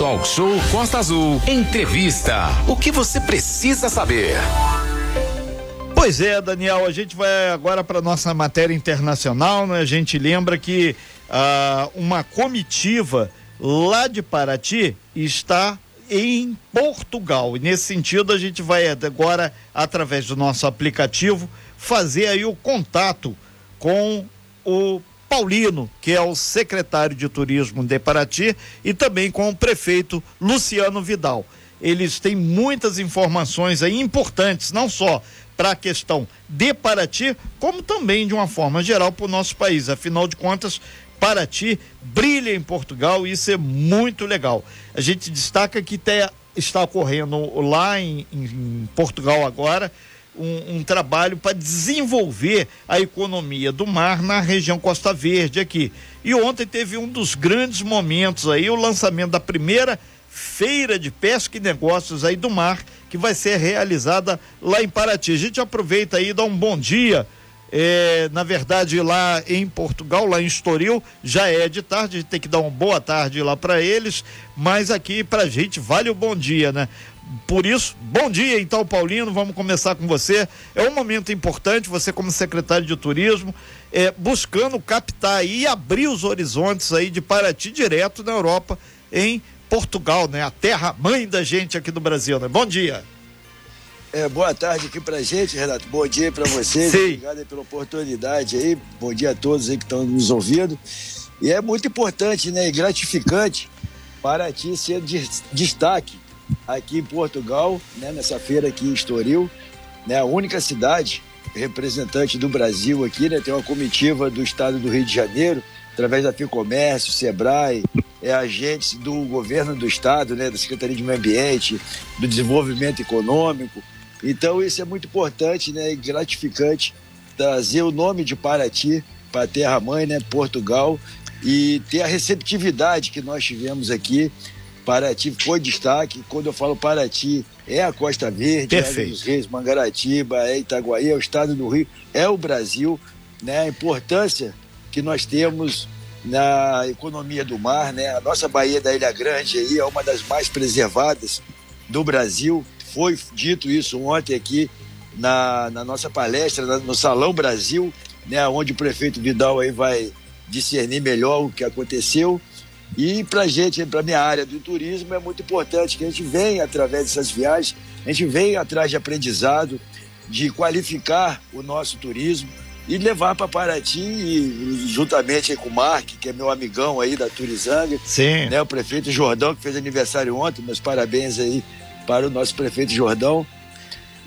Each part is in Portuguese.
Talk Show Costa Azul. Entrevista. O que você precisa saber? Pois é, Daniel, a gente vai agora para nossa matéria internacional, né? A gente lembra que uh, uma comitiva lá de Paraty está em Portugal. E nesse sentido, a gente vai agora, através do nosso aplicativo, fazer aí o contato com o Paulino, que é o secretário de turismo de Paraty, e também com o prefeito Luciano Vidal. Eles têm muitas informações aí importantes, não só para a questão de Paraty, como também de uma forma geral para o nosso país. Afinal de contas, Paraty brilha em Portugal e isso é muito legal. A gente destaca que está ocorrendo lá em, em Portugal agora um, um trabalho para desenvolver a economia do mar na região Costa Verde aqui. E ontem teve um dos grandes momentos aí, o lançamento da primeira feira de pesca e negócios aí do mar, que vai ser realizada lá em Paraty. A gente aproveita aí e dá um bom dia. É, na verdade, lá em Portugal, lá em Estoril, já é de tarde, a tem que dar uma boa tarde lá para eles, mas aqui pra gente vale o bom dia, né? Por isso, bom dia então, Paulino. Vamos começar com você. É um momento importante, você, como secretário de turismo, é, buscando captar e abrir os horizontes aí de Paraty direto na Europa, em Portugal, né? A terra mãe da gente aqui do Brasil, né? Bom dia. É, boa tarde aqui pra gente, Renato. Bom dia para vocês. Sim. Obrigado pela oportunidade aí. Bom dia a todos aí que estão nos ouvindo. E é muito importante, né? E gratificante Paraty ser de destaque aqui em Portugal, né, nessa feira aqui em Estoril, né, a única cidade representante do Brasil aqui, né, tem uma comitiva do estado do Rio de Janeiro, através da Ficomércio, Sebrae, é, agentes do governo do estado, né, da Secretaria de Meio Ambiente, do Desenvolvimento Econômico. Então isso é muito importante né, e gratificante trazer o nome de Paraty para a terra-mãe, né, Portugal, e ter a receptividade que nós tivemos aqui Paraty foi destaque. Quando eu falo Paraty, é a Costa Verde, Perfeito. é dos Reis, Mangaratiba, é Itaguaí, é o estado do Rio, é o Brasil, né? A importância que nós temos na economia do mar, né? A nossa Baía da Ilha Grande aí é uma das mais preservadas do Brasil. Foi dito isso ontem aqui na, na nossa palestra, no Salão Brasil, né? Onde o prefeito Vidal aí vai discernir melhor o que aconteceu. E para gente, para minha área do turismo, é muito importante que a gente venha através dessas viagens, a gente venha atrás de aprendizado, de qualificar o nosso turismo e levar para Paraty, e, juntamente com o Mark, que é meu amigão aí da Turizanga, Sim. Né, o prefeito Jordão, que fez aniversário ontem, meus parabéns aí para o nosso prefeito Jordão.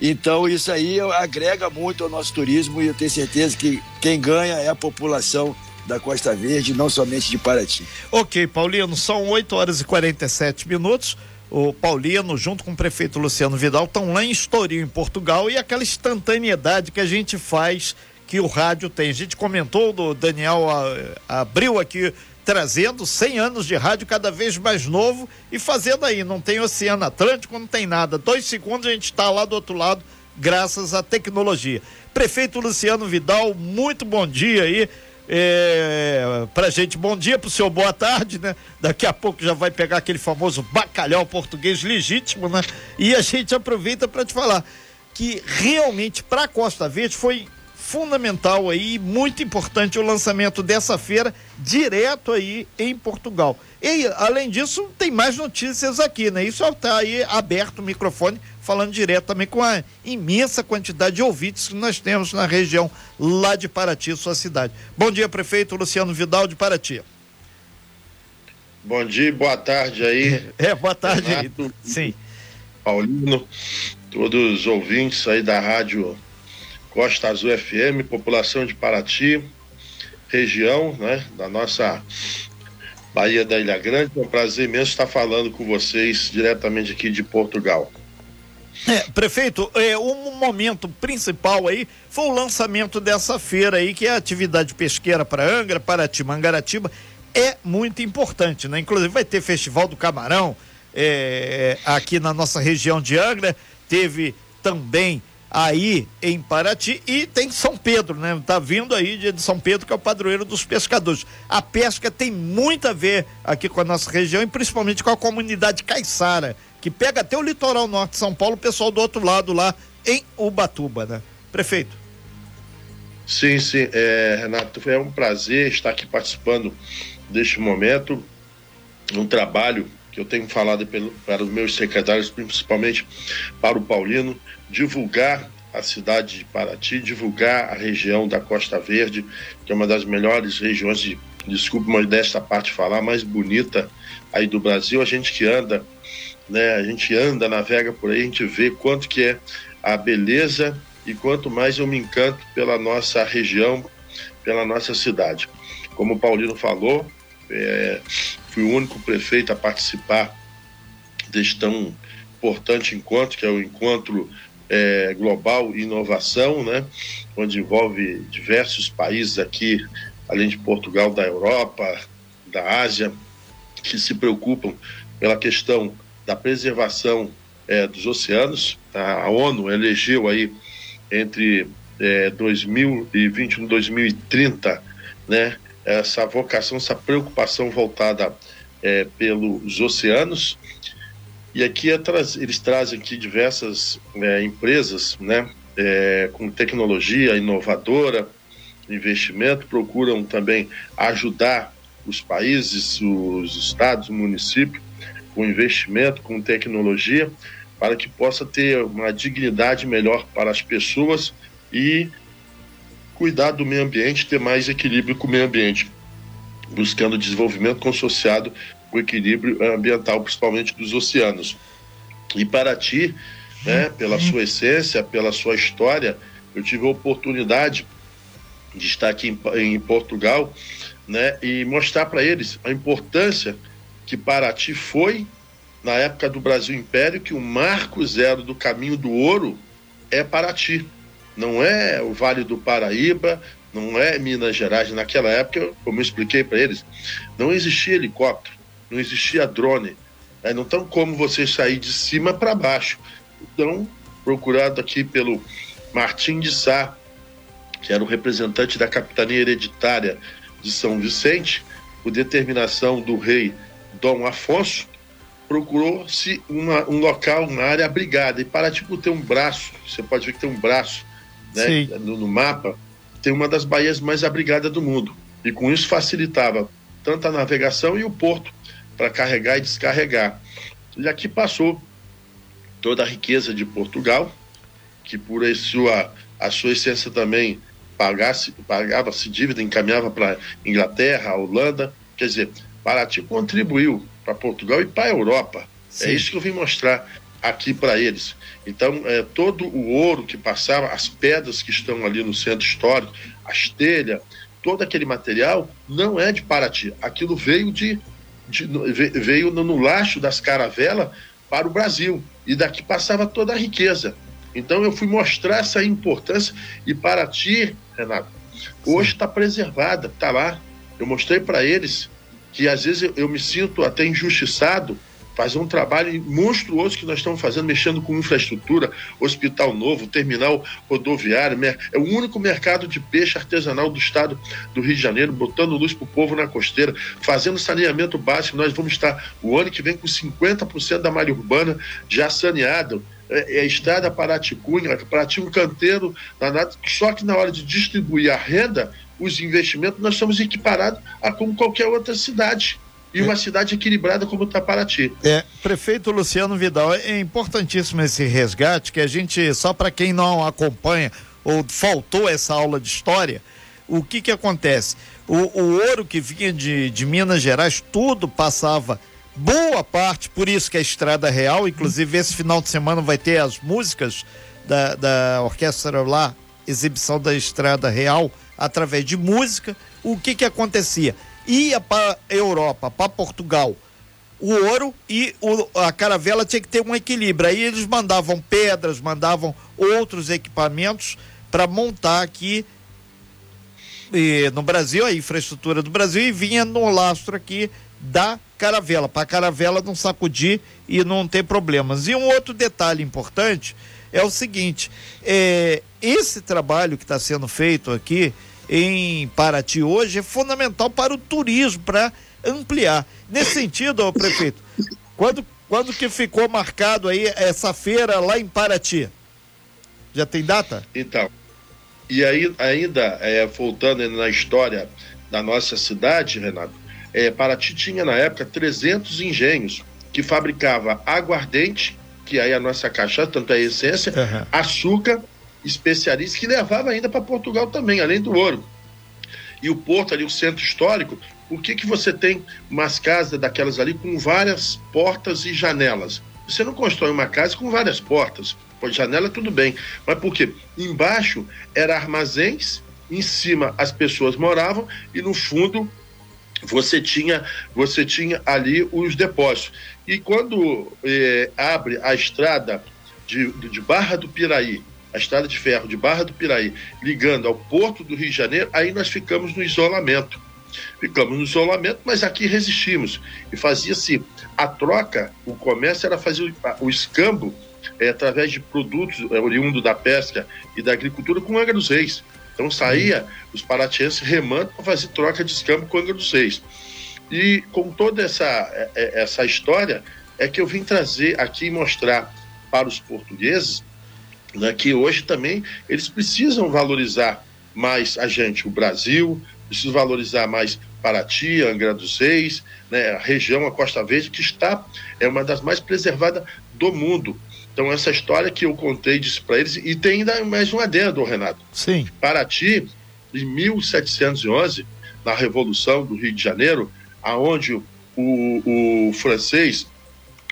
Então, isso aí agrega muito ao nosso turismo e eu tenho certeza que quem ganha é a população da Costa Verde, não somente de Paraty. Ok, Paulino, são 8 horas e 47 minutos. O Paulino, junto com o prefeito Luciano Vidal, estão lá em Estoril, em Portugal, e aquela instantaneidade que a gente faz, que o rádio tem. A gente comentou, do Daniel a, abriu aqui, trazendo 100 anos de rádio cada vez mais novo e fazendo aí. Não tem Oceano Atlântico, não tem nada. Dois segundos a gente está lá do outro lado, graças à tecnologia. Prefeito Luciano Vidal, muito bom dia aí é, pra gente. Bom dia pro senhor, boa tarde, né? Daqui a pouco já vai pegar aquele famoso bacalhau português legítimo, né? E a gente aproveita para te falar que realmente para Costa Verde foi fundamental aí, muito importante o lançamento dessa feira direto aí em Portugal. E além disso, tem mais notícias aqui, né? Isso está aí aberto o microfone falando direto também com a imensa quantidade de ouvintes que nós temos na região lá de Paraty, sua cidade. Bom dia, prefeito Luciano Vidal de Paraty. Bom dia, boa tarde aí. É, boa tarde Renato, aí. Sim. Paulino, todos os ouvintes aí da rádio Costa Azul FM, população de Paraty, região, né, da nossa Bahia da Ilha Grande. É um prazer imenso estar falando com vocês diretamente aqui de Portugal. É, prefeito, é, um momento principal aí foi o lançamento dessa feira aí, que é a atividade pesqueira para Angra, Paraty, Mangaratiba, é muito importante, né? Inclusive vai ter Festival do Camarão é, aqui na nossa região de Angra, teve também aí em Paraty e tem São Pedro, né? Tá vindo aí de São Pedro, que é o padroeiro dos pescadores. A pesca tem muito a ver aqui com a nossa região e principalmente com a comunidade caiçara, que pega até o litoral norte de São Paulo, o pessoal do outro lado lá em Ubatuba, né? Prefeito. Sim, sim, é, Renato, é um prazer estar aqui participando deste momento, um trabalho que eu tenho falado pelo, para os meus secretários, principalmente para o Paulino, divulgar a cidade de Paraty, divulgar a região da Costa Verde, que é uma das melhores regiões de, desculpe, mas desta parte falar, mais bonita aí do Brasil. A gente que anda, né, a gente anda, navega por aí, a gente vê quanto que é a beleza e quanto mais eu me encanto pela nossa região, pela nossa cidade. Como o Paulino falou, é, fui o único prefeito a participar deste tão importante encontro, que é o encontro é, global inovação, né, onde envolve diversos países aqui, além de Portugal, da Europa, da Ásia, que se preocupam pela questão da preservação é, dos oceanos. A ONU elegeu aí entre é, 2021 e 2030, né, essa vocação, essa preocupação voltada é, pelos oceanos. E aqui é eles trazem aqui diversas é, empresas, né, é, com tecnologia inovadora, investimento, procuram também ajudar os países, os estados, o município, com investimento, com tecnologia, para que possa ter uma dignidade melhor para as pessoas e cuidar do meio ambiente, ter mais equilíbrio com o meio ambiente, buscando desenvolvimento consociado com equilíbrio ambiental, principalmente dos oceanos. E Paraty, né, pela sua essência, pela sua história, eu tive a oportunidade de estar aqui em, em Portugal, né, e mostrar para eles a importância que Paraty foi na época do Brasil Império, que o marco zero do caminho do ouro é Paraty não é o Vale do Paraíba, não é Minas Gerais. Naquela época, como eu expliquei para eles, não existia helicóptero, não existia drone. Né? Não tem como você sair de cima para baixo. Então, procurado aqui pelo Martim de Sá, que era o representante da capitania hereditária de São Vicente, por determinação do rei Dom Afonso, procurou-se um local, uma área abrigada. E para tipo ter um braço, você pode ver que tem um braço né, no, no, mapa, tem uma das baías mais abrigadas do mundo. E com isso facilitava tanto a navegação e o porto para carregar e descarregar. E aqui passou toda a riqueza de Portugal, que por a sua, a sua essência também pagava-se dívida, encaminhava para Inglaterra, Holanda. Quer dizer, Paraty contribuiu para Portugal e para a Europa. É Sim. É isso que eu vim mostrar aqui para eles. Então, é, todo o ouro que passava, as pedras que estão ali no centro histórico, as telhas, todo aquele material não é de Paraty. Aquilo veio de, de veio no, no laço das caravelas para o Brasil e daqui passava toda a riqueza. Então eu fui mostrar essa importância e Paraty, Renato, hoje está preservada, está lá. Eu mostrei para eles que às vezes eu, eu me sinto até injustiçado fazer um trabalho monstruoso que nós estamos fazendo, mexendo com infraestrutura, hospital novo, terminal rodoviário, é o único mercado de peixe artesanal do estado do Rio de Janeiro, botando luz para o povo na costeira, fazendo saneamento básico. Nós vamos estar o ano que vem com 50% da malha urbana já saneada. É, é a estrada Paraticunha, Paraty um canteiro só que na hora de distribuir a renda, os investimentos, nós somos equiparados a como qualquer outra cidade e uma cidade equilibrada como Taparaty. É, prefeito Luciano Vidal, é importantíssimo esse resgate que a gente, só para quem não acompanha ou faltou essa aula de história, o que que acontece? O, o ouro que vinha de, de Minas Gerais, tudo passava boa parte, por isso que é Estrada Real, inclusive esse final de semana vai ter as músicas da, da orquestra lá, exibição da Estrada Real, através de música. O que que acontecia? ia para Europa, para Portugal, o ouro e o, a caravela tinha que ter um equilíbrio. Aí eles mandavam pedras, mandavam outros equipamentos para montar aqui e, no Brasil, a infraestrutura do Brasil, e vinha no lastro aqui da caravela, para a caravela não sacudir e não ter problemas. E um outro detalhe importante é o seguinte: é, esse trabalho que está sendo feito aqui em Paraty hoje é fundamental para o turismo, para ampliar. Nesse sentido, prefeito, quando, quando que ficou marcado aí essa feira lá em Paraty? Já tem data? Então, e aí ainda é, voltando na história da nossa cidade, Renato, é, Paraty tinha na época 300 engenhos que fabricava aguardente, que aí a nossa cachaça, tanto é a essência, uhum. açúcar, especialistas que levava ainda para Portugal também, além do ouro. E o porto ali, o centro histórico, por que, que você tem umas casas daquelas ali com várias portas e janelas? Você não constrói uma casa com várias portas, janela tudo bem, mas por quê? Embaixo era armazéns, em cima as pessoas moravam e no fundo você tinha você tinha ali os depósitos. E quando eh, abre a estrada de, de Barra do Piraí, a estrada de ferro de Barra do Piraí, ligando ao Porto do Rio de Janeiro, aí nós ficamos no isolamento. Ficamos no isolamento, mas aqui resistimos. E fazia-se a troca, o comércio era fazer o, escambo é, através de produtos é, oriundos da pesca e da agricultura com Angra dos Reis. Então saía os paratienses remando para fazer troca de escambo com Angra dos Reis. E com toda essa, é, é, essa história é que eu vim trazer aqui e mostrar para os portugueses né, que hoje também eles precisam valorizar mais a gente, o Brasil, precisam valorizar mais Paraty, Angra dos Reis, né, a região, a Costa Verde, que está é uma das mais preservadas do mundo. Então, essa história que eu contei disse para eles, e tem ainda mais um adendo, Renato. Sim. Paraty, em 1711, na Revolução do Rio de Janeiro, aonde o, o francês,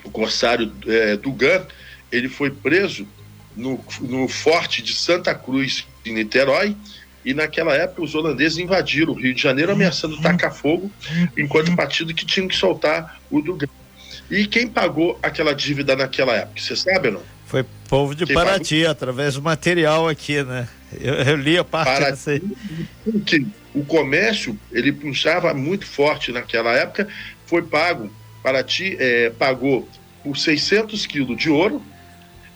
o corsário é, Dugan, ele foi preso no, no forte de Santa Cruz, em Niterói, e naquela época os holandeses invadiram o Rio de Janeiro ameaçando tacar fogo, enquanto o partido que tinha que soltar o Dugan. E quem pagou aquela dívida naquela época? Você sabe não? Foi povo de quem Paraty, pagou? através do material aqui, né? Eu, eu li a parte Paraty, dessa aí. O comércio, ele puxava muito forte naquela época, foi pago, Paraty é, pagou por 600 quilos de ouro,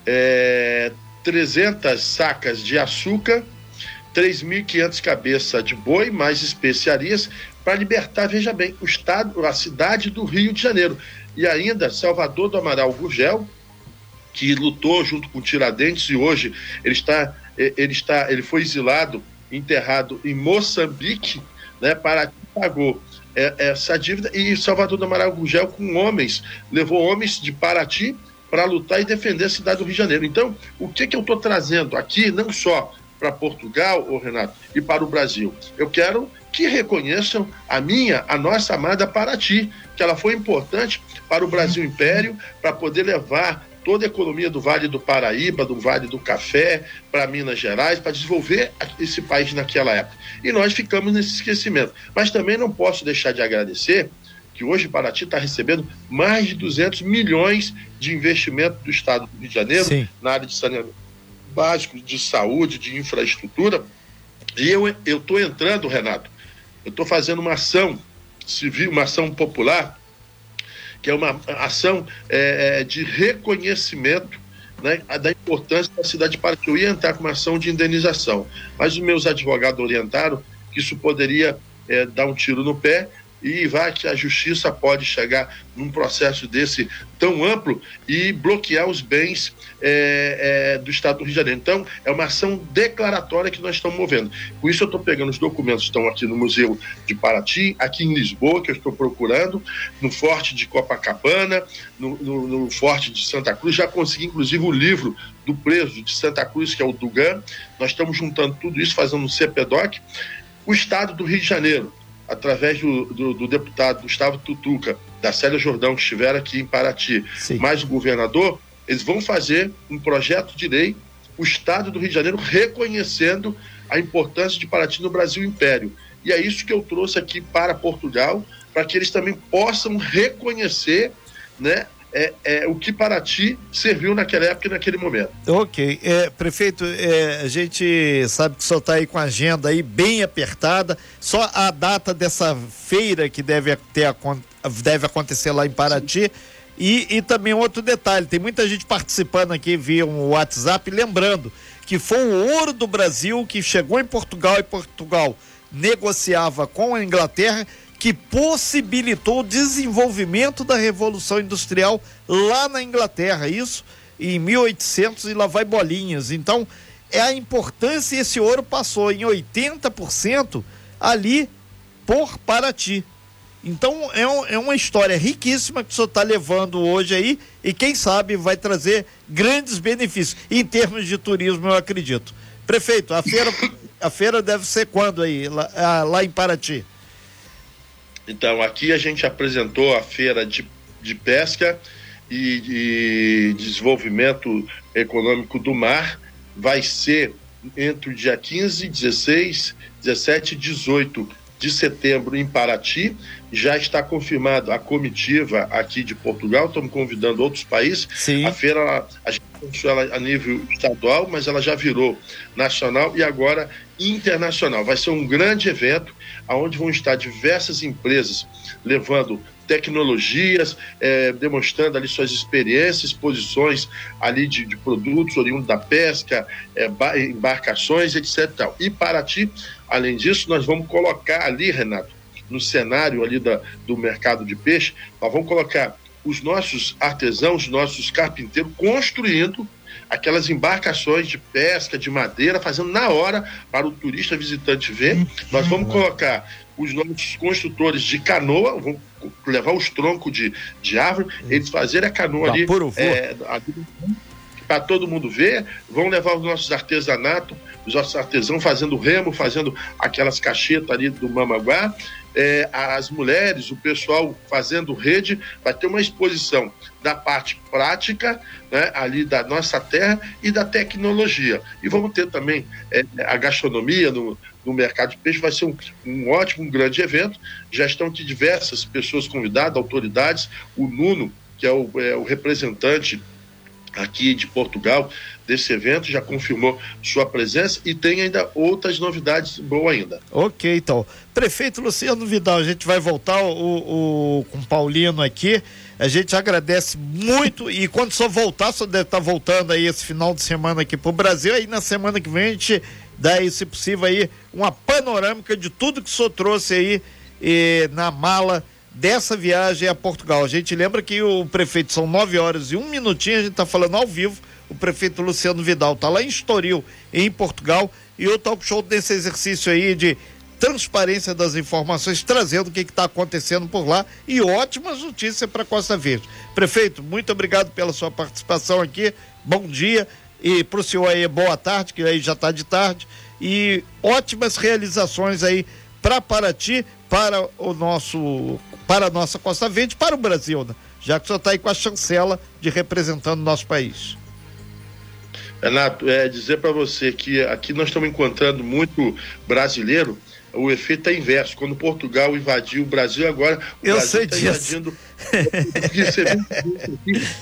é, 300 sacas de açúcar, 3.500 cabeças de boi, mais especiarias, para libertar, veja bem, o estado, a cidade do Rio de Janeiro e ainda Salvador do Amaral Gurgel, que lutou junto com Tiradentes e hoje ele está ele está ele foi exilado, enterrado em Moçambique, né, para pagou é, essa dívida e Salvador do Amaral Gurgel com homens, levou homens de Paraty para lutar e defender a cidade do Rio de Janeiro. Então, o que que eu estou trazendo aqui, não só para Portugal, ô Renato, e para o Brasil. Eu quero que reconheçam a minha, a nossa amada Paraty, que ela foi importante para o Brasil Império, para poder levar toda a economia do Vale do Paraíba, do Vale do Café, para Minas Gerais, para desenvolver esse país naquela época. E nós ficamos nesse esquecimento. Mas também não posso deixar de agradecer que hoje Paraty está recebendo mais de 200 milhões de investimento do Estado do Rio de Janeiro Sim. na área de saneamento básico, de saúde, de infraestrutura. E eu estou entrando, Renato, eu estou fazendo uma ação civil, uma ação popular, que é uma ação é, é, de reconhecimento né, da importância da cidade de Paraty. Eu ia entrar com uma ação de indenização, mas os meus advogados orientaram que isso poderia é, dar um tiro no pé e vai que a justiça pode chegar num processo desse tão amplo e bloquear os bens é, é, do Estado do Rio de Janeiro. Então, é uma ação declaratória que nós estamos movendo. Com isso, eu estou pegando os documentos que estão aqui no Museu de Paraty, aqui em Lisboa, que eu estou procurando, no Forte de Copacabana, no, no, no Forte de Santa Cruz. Já consegui, inclusive, o livro do preso de Santa Cruz, que é o Dugan. Nós estamos juntando tudo isso, fazendo um CPDOC. O Estado do Rio de Janeiro através do, do, do, deputado Gustavo Tutuca, da Célia Jordão, que estiver aqui em Paraty, Sim. mais o governador, eles vão fazer um projeto de lei, o Estado do Rio de Janeiro reconhecendo a importância de Paraty no Brasil Império. E é isso que eu trouxe aqui para Portugal, para que eles também possam reconhecer né, é, é, o que Paraty serviu naquela época e naquele momento. Ok. É, prefeito, é, a gente sabe que senhor está aí com a agenda aí bem apertada. Só a data dessa feira que deve, ter, deve acontecer lá em Paraty. E, e também outro detalhe, tem muita gente participando aqui via um WhatsApp, lembrando que foi o ouro do Brasil que chegou em Portugal e Portugal negociava com a Inglaterra que possibilitou o desenvolvimento da Revolução Industrial lá na Inglaterra, isso em 1800 e lá vai bolinhas. Então, é a importância esse ouro passou em 80% ali por Paraty. Então é, um, é, uma história riquíssima que o senhor está levando hoje aí e quem sabe vai trazer grandes benefícios em termos de turismo, eu acredito. Prefeito, a feira, a feira deve ser quando aí, lá, ah, lá em Paraty? Então, aqui a gente apresentou a feira de, de pesca e de desenvolvimento econômico do mar. Vai ser entre o dia 15, 16, 17 e 18 de setembro em Paraty. Já está confirmado a comitiva aqui de Portugal. Estamos convidando outros países. Sim. A feira, a gente ela a nível estadual, mas ela já virou nacional e agora internacional. Vai ser um grande evento onde vão estar diversas empresas levando tecnologias, é, demonstrando ali suas experiências, exposições ali de, de produtos oriundos da pesca, é, embarcações, etc. Tal. E Paraty, além disso, nós vamos colocar ali, Renato, no cenário ali da, do mercado de peixe, nós vamos colocar os nossos artesãos, nossos carpinteiros construindo aquelas embarcações de pesca, de madeira, fazendo na hora para o turista visitante ver. Nós vamos colocar os nossos construtores de canoa, vão levar os troncos de, de árvore, eles fazerem a canoa ali, é, para todo mundo ver, vão levar os nossos artesanatos, os nossos artesãos fazendo remo, fazendo aquelas cachetas ali do Mamaguá, é, as mulheres, o pessoal fazendo rede, vai ter uma exposição da parte prática, né, ali da nossa terra e da tecnologia. E vamos ter também é, a gastronomia no, no mercado de peixe, vai ser um, um ótimo, um grande evento. Já estão aqui diversas pessoas convidadas, autoridades, o Nuno, que é o, é o representante aqui de Portugal desse evento, já confirmou sua presença e tem ainda outras novidades boas ainda. Ok, então. Prefeito Luciano Vidal, a gente vai voltar o, o, com o Paulino aqui. A gente agradece muito e quando só voltar, só deve estar voltando aí esse final de semana aqui para o Brasil. Aí na semana que vem a gente dá, aí, se possível, aí uma panorâmica de tudo que o senhor trouxe aí e, na mala dessa viagem a Portugal. A gente lembra que o prefeito são nove horas e um minutinho, a gente está falando ao vivo. O prefeito Luciano Vidal está lá em Estoril, em Portugal, e o talk show desse exercício aí de transparência das informações, trazendo o que está acontecendo por lá e ótimas notícias para Costa Verde. Prefeito, muito obrigado pela sua participação aqui. Bom dia e para o senhor aí boa tarde, que aí já está de tarde e ótimas realizações aí para Paraty, para o nosso para a nossa Costa Verde, para o Brasil, né? já que o senhor está aí com a chancela de representando o nosso país. Renato, é dizer para você que aqui nós estamos encontrando muito brasileiro, o efeito é inverso. Quando Portugal invadiu o Brasil, agora o Eu Brasil está invadindo.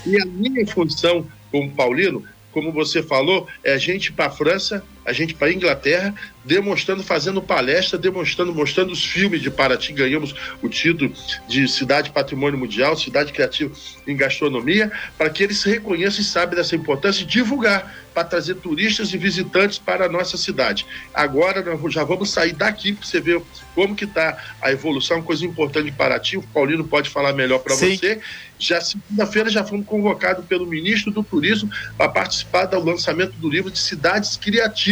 e a minha função como paulino como você falou, é gente para a França, a gente para a Inglaterra, demonstrando, fazendo palestra, demonstrando, mostrando os filmes de Paraty. Ganhamos o título de Cidade Patrimônio Mundial, Cidade Criativa em Gastronomia, para que eles reconheçam e saibam dessa importância e divulgar para trazer turistas e visitantes para a nossa cidade. Agora nós já vamos sair daqui para você ver como que está a evolução, coisa importante de Paraty. O Paulino pode falar melhor para você. Já segunda-feira já fomos convocados pelo ministro do Turismo para participar do lançamento do livro de Cidades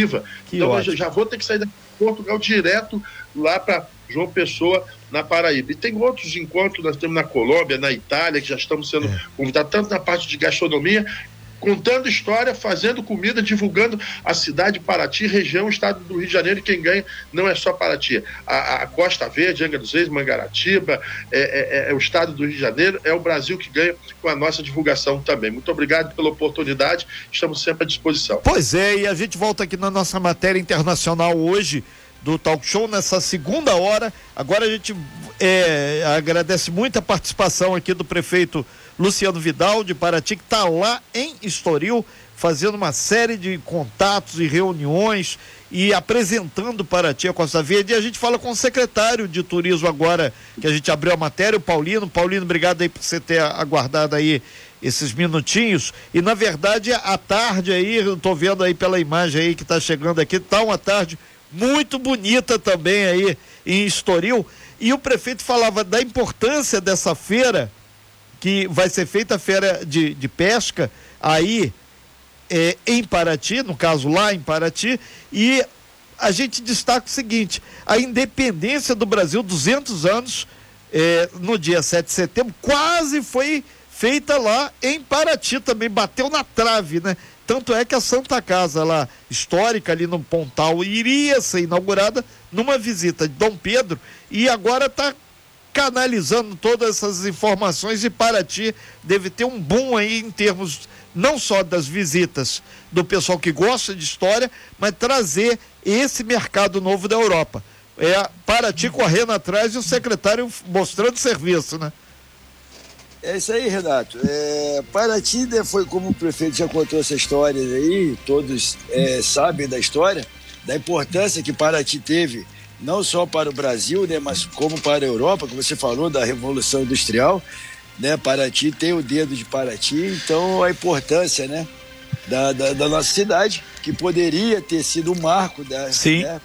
Criativa. Que então eu já vou ter que sair de Portugal direto lá para João Pessoa, na Paraíba. E tem outros encontros, nós temos na Colômbia, na Itália, que já estamos sendo é. convidados, tanto na parte de gastronomia contando história, fazendo comida, divulgando a cidade de Paraty, região, estado do Rio de Janeiro, e quem ganha não é só Paraty. A, a Costa Verde, Angra dos Reis, Mangaratiba, é, é, é, o estado do Rio de Janeiro, é o Brasil que ganha com a nossa divulgação também. Muito obrigado pela oportunidade, estamos sempre à disposição. Pois é, e a gente volta aqui na nossa matéria internacional hoje do talk show nessa segunda hora. Agora a gente é, agradece muito a participação aqui do prefeito Luciano Vidal de Paraty, que está lá em Estoril, fazendo uma série de contatos e reuniões e apresentando Paraty a Costa Verde. E a gente fala com o secretário de turismo agora, que a gente abriu a matéria, o Paulino. Paulino, obrigado aí por você ter aguardado aí esses minutinhos. E na verdade, à tarde aí, eu vendo aí pela imagem aí que está chegando aqui, tá uma tarde muito bonita também aí em Estoril. E o prefeito falava da importância dessa feira, que vai ser feita a feira de, de pesca aí é, em Paraty, no caso lá em Paraty, e a gente destaca o seguinte: a independência do Brasil, 200 anos, é, no dia 7 de setembro, quase foi feita lá em Paraty também, bateu na trave, né? Tanto é que a Santa Casa lá, histórica ali no Pontal, iria ser inaugurada numa visita de Dom Pedro e agora está canalizando todas essas informações e Paraty deve ter um boom aí em termos não só das visitas do pessoal que gosta de história, mas trazer esse mercado novo da Europa. É Paraty correndo atrás e o secretário mostrando serviço, né? É isso aí, Renato. É, Paraty né, foi como o prefeito já contou essa história aí, todos é, sabem da história, da importância que Paraty teve, não só para o Brasil, né, mas como para a Europa, como você falou, da Revolução Industrial. Né, Paraty tem o dedo de Paraty, então a importância né, da, da, da nossa cidade, que poderia ter sido um marco. Da, Sim. Né,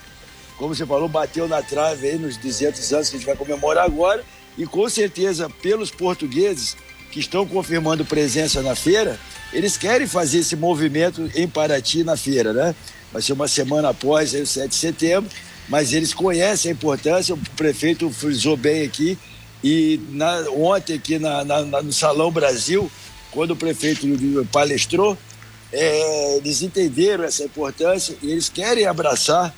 como você falou, bateu na trave aí nos 200 anos que a gente vai comemorar agora e com certeza, pelos portugueses que estão confirmando presença na feira, eles querem fazer esse movimento em Paraty na feira, né? Vai ser uma semana após aí, o 7 de setembro, mas eles conhecem a importância, o prefeito frisou bem aqui, e na, ontem aqui na, na, no Salão Brasil, quando o prefeito palestrou, é, eles entenderam essa importância e eles querem abraçar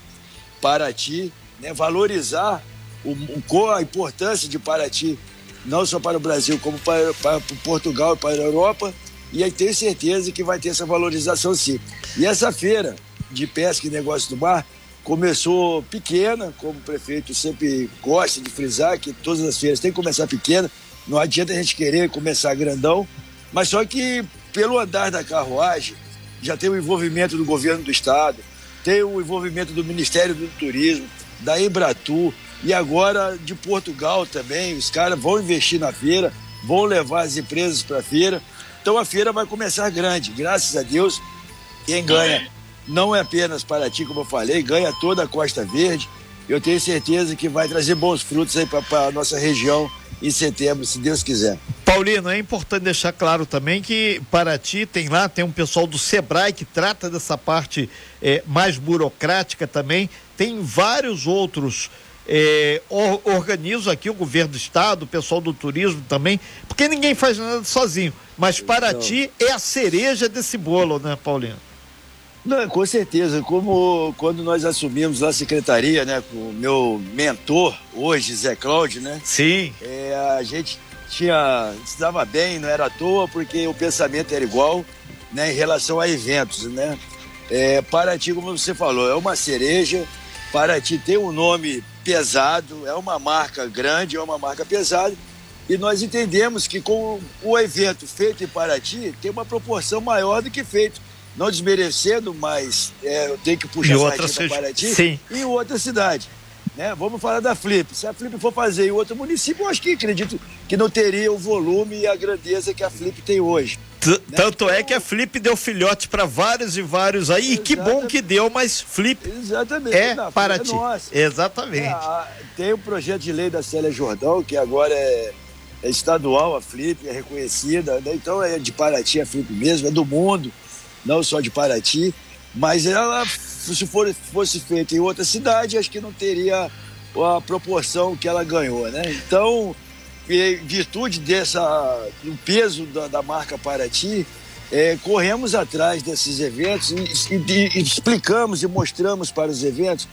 Paraty, né, valorizar o, o, a importância de Paraty, não só para o Brasil, como para, para, para Portugal e para a Europa. E aí tenho certeza que vai ter essa valorização sim. E essa feira de pesca e negócio do mar começou pequena, como o prefeito sempre gosta de frisar, que todas as feiras têm que começar pequena. Não adianta a gente querer começar grandão, mas só que pelo andar da carruagem já tem o envolvimento do governo do estado, tem o envolvimento do Ministério do Turismo, da Embratur, e agora de Portugal também. Os caras vão investir na feira, vão levar as empresas para a feira. Então a feira vai começar grande. Graças a Deus, quem ganha não é apenas Paraty, como eu falei, ganha toda a Costa Verde. Eu tenho certeza que vai trazer bons frutos aí para a nossa região em setembro, se Deus quiser. Paulino, é importante deixar claro também que Paraty tem lá, tem um pessoal do Sebrae que trata dessa parte eh, mais burocrática também, tem vários outros é, or, organizo aqui o governo do estado, o pessoal do turismo também, porque ninguém faz nada sozinho. Mas Paraty então... é a cereja desse bolo, né, Paulinho? Não, com certeza. Como quando nós assumimos a secretaria, né, com o meu mentor hoje, Zé Cláudio, né? Sim. É, a gente tinha estava bem, não era à toa, porque o pensamento era igual, né, em relação a eventos, né? É, Paraty, como você falou, é uma cereja. Paraty tem um nome pesado, é uma marca grande, é uma marca pesada. E nós entendemos que com o evento feito em Paraty tem uma proporção maior do que feito. Não desmerecendo, mas é, eu tenho que puxar outra para Paraty sim. em outra cidade. Né? Vamos falar da Flip. Se a Flip for fazer em outro município, eu acho que acredito que não teria o volume e a grandeza que a Flip tem hoje. Né? Tanto é que a Flip deu filhote para vários e vários aí, Exatamente. e que bom que deu, mas Flip Exatamente. é não, para é ti. Nossa. Exatamente. É, tem o um projeto de lei da Célia Jordão, que agora é, é estadual, a Flip, é reconhecida, né? então é de Paraty a Flip mesmo, é do mundo, não só de Paraty, mas ela, se for, fosse feita em outra cidade, acho que não teria a proporção que ela ganhou, né? Então, em virtude dessa, do peso da, da marca Paraty, é, corremos atrás desses eventos e, e, e, explicamos e mostramos para os eventos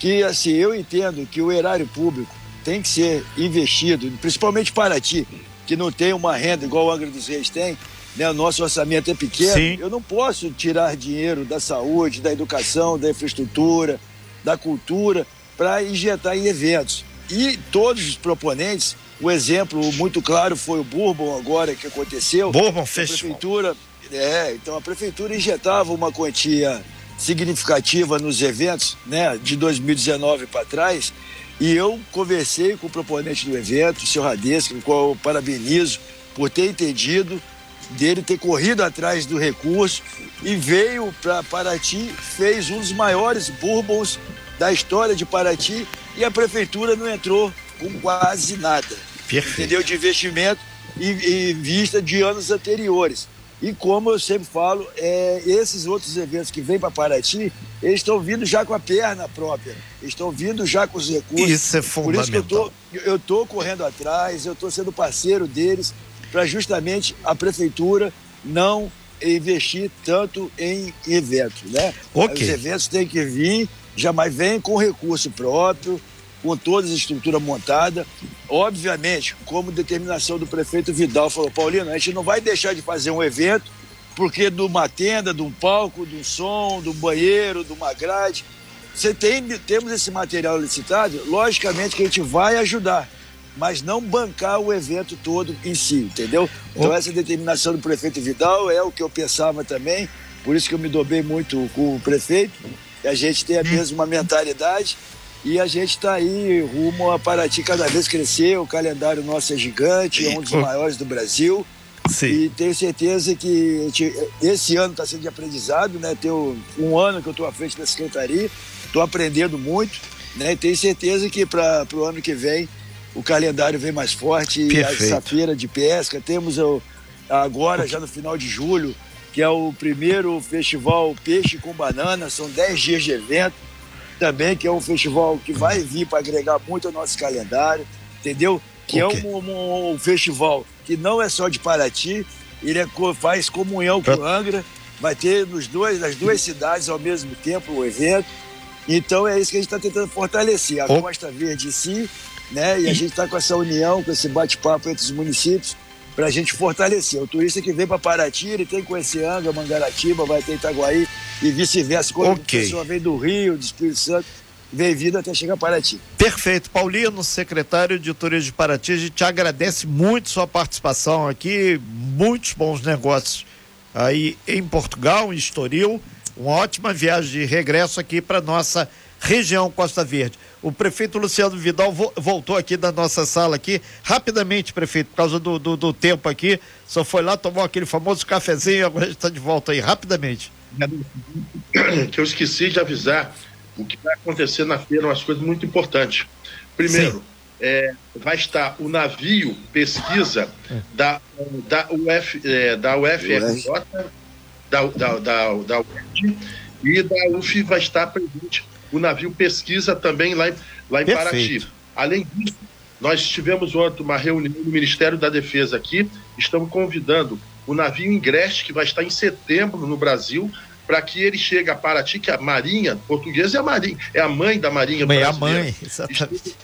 que, assim, eu entendo que o erário público tem que ser investido, principalmente Paraty, que não tem uma renda igual o Angra dos Reis tem, né? o nosso orçamento é pequeno, Sim. eu não posso tirar dinheiro da saúde, da educação, da infraestrutura, da cultura, para injetar em eventos. E todos os proponentes o exemplo muito claro foi o Bourbon agora que aconteceu. Bourbon Festival. A prefeitura, é, então a prefeitura injetava uma quantia significativa nos eventos, né, de 2019 para trás. E eu conversei com o proponente do evento, o senhor Radesco, com qual eu parabenizo por ter entendido, dele ter corrido atrás do recurso e veio para Paraty, fez um dos maiores bourbons da história de Paraty e a prefeitura não entrou com quase nada. Perfeito. Entendeu? De investimento e, e vista de anos anteriores. E como eu sempre falo, é, esses outros eventos que vêm para Paraty, eles estão vindo já com a perna própria, estão vindo já com os recursos. Isso é fundamental. Por isso que eu tô, estou correndo atrás, eu estou sendo parceiro deles, para justamente a prefeitura não investir tanto em eventos, né? Okay. Os eventos têm que vir, jamais vem com recurso próprio, com toda a estrutura montada. Obviamente, como determinação do prefeito Vidal falou, Paulino, a gente não vai deixar de fazer um evento porque de uma tenda, de um palco, de um som, de um banheiro, de uma grade, você tem, temos esse material licitado, logicamente que a gente vai ajudar, mas não bancar o evento todo em si, entendeu? Então essa determinação do prefeito Vidal é o que eu pensava também, por isso que eu me dou bem muito com o prefeito, a gente tem a mesma mentalidade e a gente está aí rumo a Paraty cada vez crescer. O calendário nosso é gigante, é um dos maiores do Brasil. Sim. E tenho certeza que esse ano está sendo de aprendizado, né? Tenho um ano que eu estou à frente da secretaria, estou aprendendo muito, né? E tenho certeza que para o ano que vem o calendário vem mais forte. Perfeito. Essa feira de pesca, temos o, agora, já no final de julho, que é o primeiro festival Peixe com Banana, são 10 dias de evento também, que é um festival que vai vir para agregar muito ao nosso calendário, entendeu? Que okay. é um, um, um, festival que não é só de Paraty, ele é, faz comunhão com o Angra, vai ter nos dois, nas duas cidades ao mesmo tempo o evento. Então é isso que a gente está tentando fortalecer, a oh. Costa Verde em si, né? E a gente está com essa união, com esse bate-papo entre os municípios, para a gente fortalecer. O turista que vem para Paraty, ele tem que conhecer Angra, Mangaratiba, vai ter Itaguaí e vice-versa. Quando okay. a pessoa vem do Rio, do Espírito Santo, vem vindo até chegar a Paraty. Perfeito. Paulino, secretário de Turismo de Paraty, a gente te agradece muito sua participação aqui, muitos bons negócios aí em Portugal, em Estoril, uma ótima viagem de regresso aqui para nossa região Costa Verde. O prefeito Luciano Vidal vo voltou aqui da nossa sala aqui, rapidamente, prefeito, por causa do, do, do tempo aqui, só foi lá, tomou aquele famoso cafezinho, agora está de volta aí, rapidamente. Que eu esqueci de avisar o que vai acontecer na feira, umas coisas muito importantes. Primeiro, é, vai estar o navio pesquisa é. da, da, Uf, é, da UFRJ, da, da, da, da UF, e da UF vai estar presente o navio pesquisa também lá em, lá em Paraty. Além disso, nós tivemos ontem uma reunião no Ministério da Defesa aqui, estamos convidando o navio Ingreste, que vai estar em setembro no Brasil, para que ele chegue a Paraty, que a Marinha portuguesa é a Marinha, é a mãe da Marinha mãe, brasileira. É a mãe, exatamente.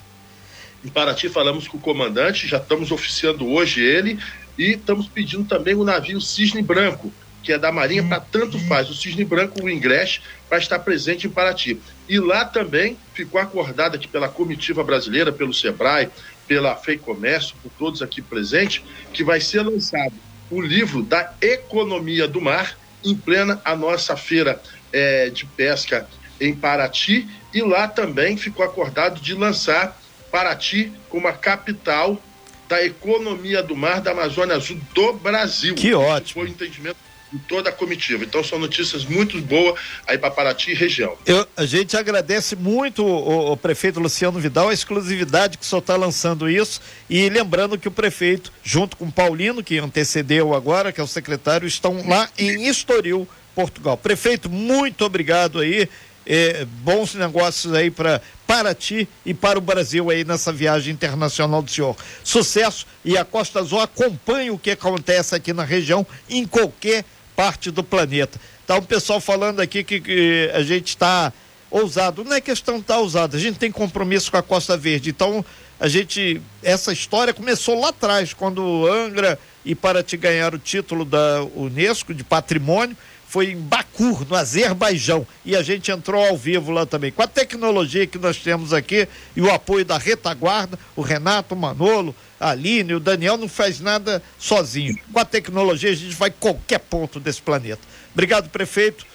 Em Paraty falamos com o comandante, já estamos oficiando hoje ele, e estamos pedindo também o navio Cisne Branco, que é da Marinha, para tanto faz o Cisne Branco, o Ingreste, para estar presente em Paraty. E lá também ficou acordado aqui pela comitiva brasileira, pelo SEBRAE, pela FEI Comércio, por todos aqui presentes, que vai ser lançado o livro da economia do mar, em plena a nossa feira é, de pesca em Paraty. E lá também ficou acordado de lançar Paraty como a capital da economia do mar da Amazônia Azul do Brasil. Que ótimo. Foi o entendimento de toda a comitiva. Então são notícias muito boas aí para Paraty e região. Eu, a gente agradece muito o, o, prefeito Luciano Vidal a exclusividade que senhor está lançando isso e lembrando que o prefeito, junto com Paulino, que antecedeu agora, que é o secretário, estão lá em Estoril, Portugal. Prefeito, muito obrigado aí. É, bons negócios aí para Paraty e para o Brasil aí nessa viagem internacional do senhor. Sucesso e a Costa Azul acompanha o que acontece aqui na região em qualquer parte do planeta. Tá o pessoal falando aqui que, que a gente está ousado. Não é questão de estar tá ousado, a gente tem compromisso com a Costa Verde. Então, a gente. Essa história começou lá atrás, quando Angra e Paraty ganharam o título da Unesco de patrimônio. Foi em Baku, no Azerbaijão. E a gente entrou ao vivo lá também. Com a tecnologia que nós temos aqui e o apoio da retaguarda, o Renato, o Manolo, a Aline, o Daniel não faz nada sozinho. Com a tecnologia a gente vai qualquer ponto desse planeta. Obrigado, prefeito.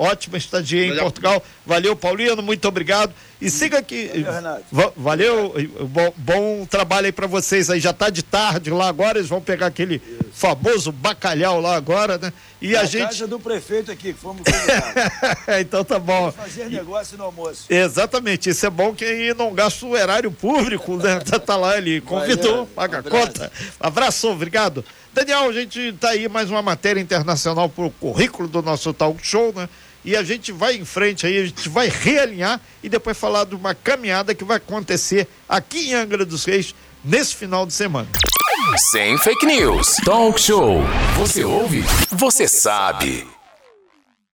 Ótima estadia em Portugal. Valeu, Paulino, muito obrigado. E siga aqui. Valeu, valeu bom, bom, trabalho aí para vocês aí. Já tá de tarde lá agora, eles vão pegar aquele Isso. famoso bacalhau lá agora, né? E Na a gente. casa do prefeito aqui, fomos Então tá bom. Vamos fazer negócio no almoço. Exatamente, isso é bom que não gasta o erário público, né? tá, tá lá, ele convidou, paga a conta. Abraço, obrigado. Daniel, a gente tá aí mais uma matéria internacional pro currículo do nosso talk show, né? E a gente vai em frente aí, a gente vai realinhar e depois falar de uma caminhada que vai acontecer aqui em Angra dos Reis nesse final de semana. Sem fake news. Talk show. Você ouve? Você sabe.